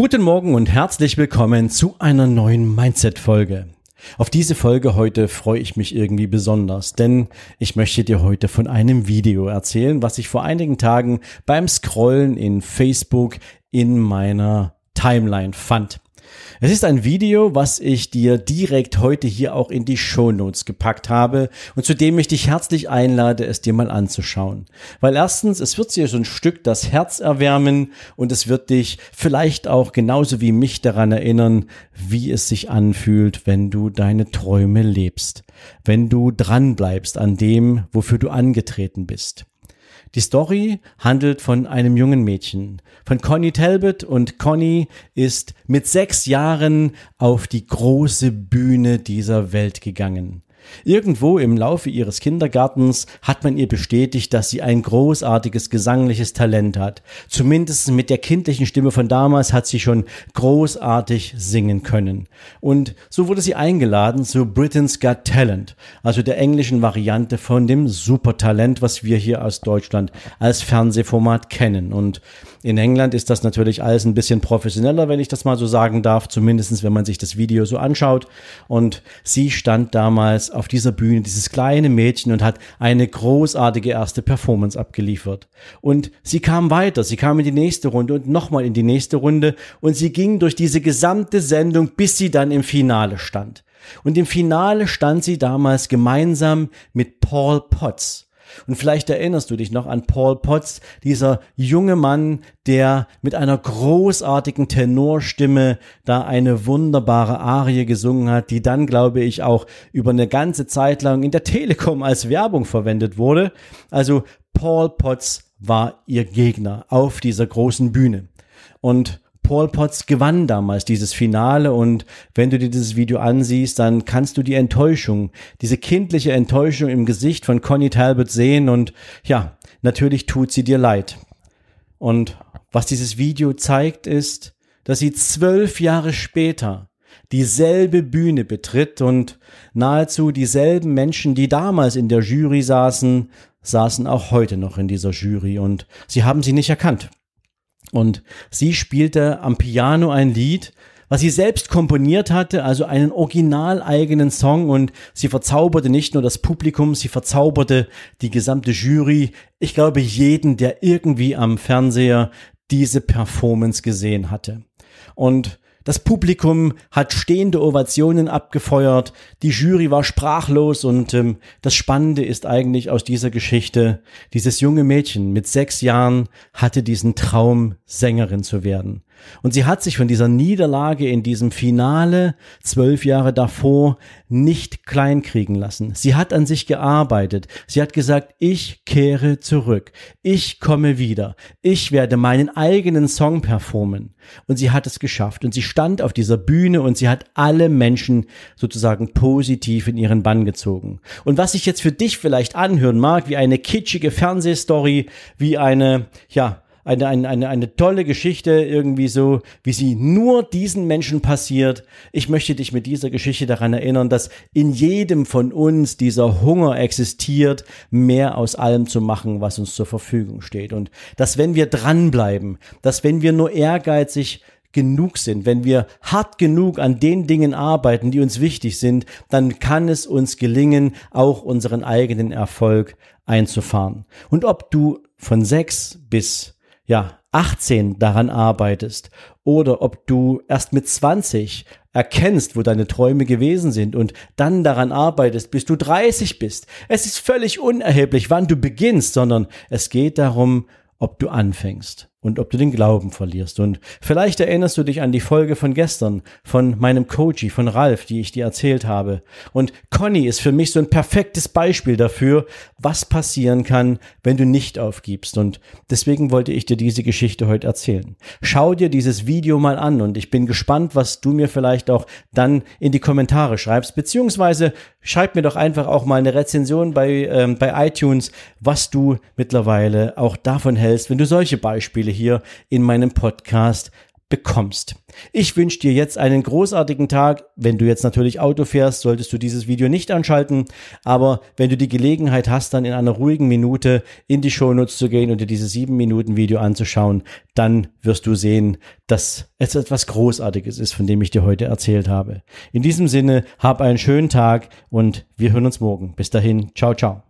Guten Morgen und herzlich willkommen zu einer neuen Mindset-Folge. Auf diese Folge heute freue ich mich irgendwie besonders, denn ich möchte dir heute von einem Video erzählen, was ich vor einigen Tagen beim Scrollen in Facebook in meiner Timeline fand. Es ist ein Video, was ich dir direkt heute hier auch in die Show Notes gepackt habe und zu dem ich dich herzlich einlade, es dir mal anzuschauen. Weil erstens, es wird dir so ein Stück das Herz erwärmen und es wird dich vielleicht auch genauso wie mich daran erinnern, wie es sich anfühlt, wenn du deine Träume lebst. Wenn du dran bleibst an dem, wofür du angetreten bist. Die Story handelt von einem jungen Mädchen, von Connie Talbot und Connie ist mit sechs Jahren auf die große Bühne dieser Welt gegangen. Irgendwo im Laufe ihres Kindergartens hat man ihr bestätigt, dass sie ein großartiges gesangliches Talent hat. Zumindest mit der kindlichen Stimme von damals hat sie schon großartig singen können. Und so wurde sie eingeladen zu Britain's Got Talent, also der englischen Variante von dem Supertalent, was wir hier aus Deutschland als Fernsehformat kennen. Und in England ist das natürlich alles ein bisschen professioneller, wenn ich das mal so sagen darf, zumindestens wenn man sich das Video so anschaut. Und sie stand damals auf dieser Bühne, dieses kleine Mädchen, und hat eine großartige erste Performance abgeliefert. Und sie kam weiter, sie kam in die nächste Runde und nochmal in die nächste Runde und sie ging durch diese gesamte Sendung, bis sie dann im Finale stand. Und im Finale stand sie damals gemeinsam mit Paul Potts. Und vielleicht erinnerst du dich noch an Paul Potts, dieser junge Mann, der mit einer großartigen Tenorstimme da eine wunderbare Arie gesungen hat, die dann, glaube ich, auch über eine ganze Zeit lang in der Telekom als Werbung verwendet wurde. Also Paul Potts war ihr Gegner auf dieser großen Bühne. Und Paul Potts gewann damals dieses Finale und wenn du dir dieses Video ansiehst, dann kannst du die Enttäuschung, diese kindliche Enttäuschung im Gesicht von Connie Talbot sehen und ja, natürlich tut sie dir leid. Und was dieses Video zeigt, ist, dass sie zwölf Jahre später dieselbe Bühne betritt und nahezu dieselben Menschen, die damals in der Jury saßen, saßen auch heute noch in dieser Jury und sie haben sie nicht erkannt. Und sie spielte am Piano ein Lied, was sie selbst komponiert hatte, also einen originaleigenen Song und sie verzauberte nicht nur das Publikum, sie verzauberte die gesamte Jury. Ich glaube jeden, der irgendwie am Fernseher diese Performance gesehen hatte. Und das Publikum hat stehende Ovationen abgefeuert, die Jury war sprachlos und ähm, das Spannende ist eigentlich aus dieser Geschichte, dieses junge Mädchen mit sechs Jahren hatte diesen Traum, Sängerin zu werden. Und sie hat sich von dieser Niederlage in diesem Finale zwölf Jahre davor nicht kleinkriegen lassen. Sie hat an sich gearbeitet. Sie hat gesagt, ich kehre zurück. Ich komme wieder. Ich werde meinen eigenen Song performen. Und sie hat es geschafft. Und sie stand auf dieser Bühne und sie hat alle Menschen sozusagen positiv in ihren Bann gezogen. Und was sich jetzt für dich vielleicht anhören mag, wie eine kitschige Fernsehstory, wie eine, ja, eine, eine, eine, eine tolle Geschichte, irgendwie so, wie sie nur diesen Menschen passiert. Ich möchte dich mit dieser Geschichte daran erinnern, dass in jedem von uns dieser Hunger existiert, mehr aus allem zu machen, was uns zur Verfügung steht. Und dass wenn wir dranbleiben, dass wenn wir nur ehrgeizig genug sind, wenn wir hart genug an den Dingen arbeiten, die uns wichtig sind, dann kann es uns gelingen, auch unseren eigenen Erfolg einzufahren. Und ob du von sechs bis ja, 18 daran arbeitest oder ob du erst mit 20 erkennst, wo deine Träume gewesen sind und dann daran arbeitest, bis du 30 bist. Es ist völlig unerheblich, wann du beginnst, sondern es geht darum, ob du anfängst. Und ob du den Glauben verlierst. Und vielleicht erinnerst du dich an die Folge von gestern von meinem Coachy, von Ralf, die ich dir erzählt habe. Und Conny ist für mich so ein perfektes Beispiel dafür, was passieren kann, wenn du nicht aufgibst. Und deswegen wollte ich dir diese Geschichte heute erzählen. Schau dir dieses Video mal an und ich bin gespannt, was du mir vielleicht auch dann in die Kommentare schreibst, beziehungsweise schreib mir doch einfach auch mal eine Rezension bei, ähm, bei iTunes, was du mittlerweile auch davon hältst, wenn du solche Beispiele Beispiele hier in meinem Podcast bekommst. Ich wünsche dir jetzt einen großartigen Tag. Wenn du jetzt natürlich Auto fährst, solltest du dieses Video nicht anschalten. Aber wenn du die Gelegenheit hast, dann in einer ruhigen Minute in die Shownotes zu gehen und dir dieses sieben Minuten Video anzuschauen, dann wirst du sehen, dass es etwas Großartiges ist, von dem ich dir heute erzählt habe. In diesem Sinne, hab einen schönen Tag und wir hören uns morgen. Bis dahin, ciao, ciao.